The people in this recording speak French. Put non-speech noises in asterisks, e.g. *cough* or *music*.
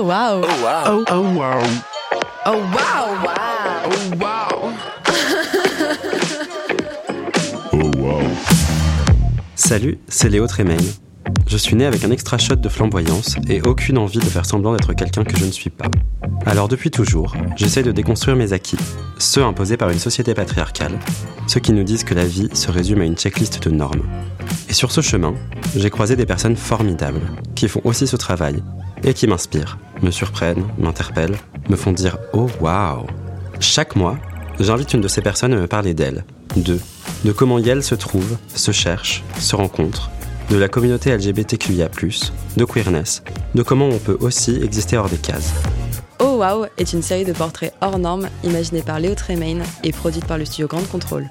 Oh wow. Oh wow. Oh, oh wow. Oh wow. Wow. Oh wow. *laughs* Oh wow. Salut, c'est Léo Tremaine. Je suis né avec un extra shot de flamboyance et aucune envie de faire semblant d'être quelqu'un que je ne suis pas. Alors depuis toujours, j'essaie de déconstruire mes acquis, ceux imposés par une société patriarcale, ceux qui nous disent que la vie se résume à une checklist de normes. Et sur ce chemin, j'ai croisé des personnes formidables, qui font aussi ce travail, et qui m'inspirent, me surprennent, m'interpellent, me font dire Oh waouh Chaque mois, j'invite une de ces personnes à me parler d'elle, d'eux, de comment Yel se trouve, se cherche, se rencontre, de la communauté LGBTQIA, de queerness, de comment on peut aussi exister hors des cases. Oh wow est une série de portraits hors normes imaginée par Léo Tremaine et produite par le studio Grande Contrôle.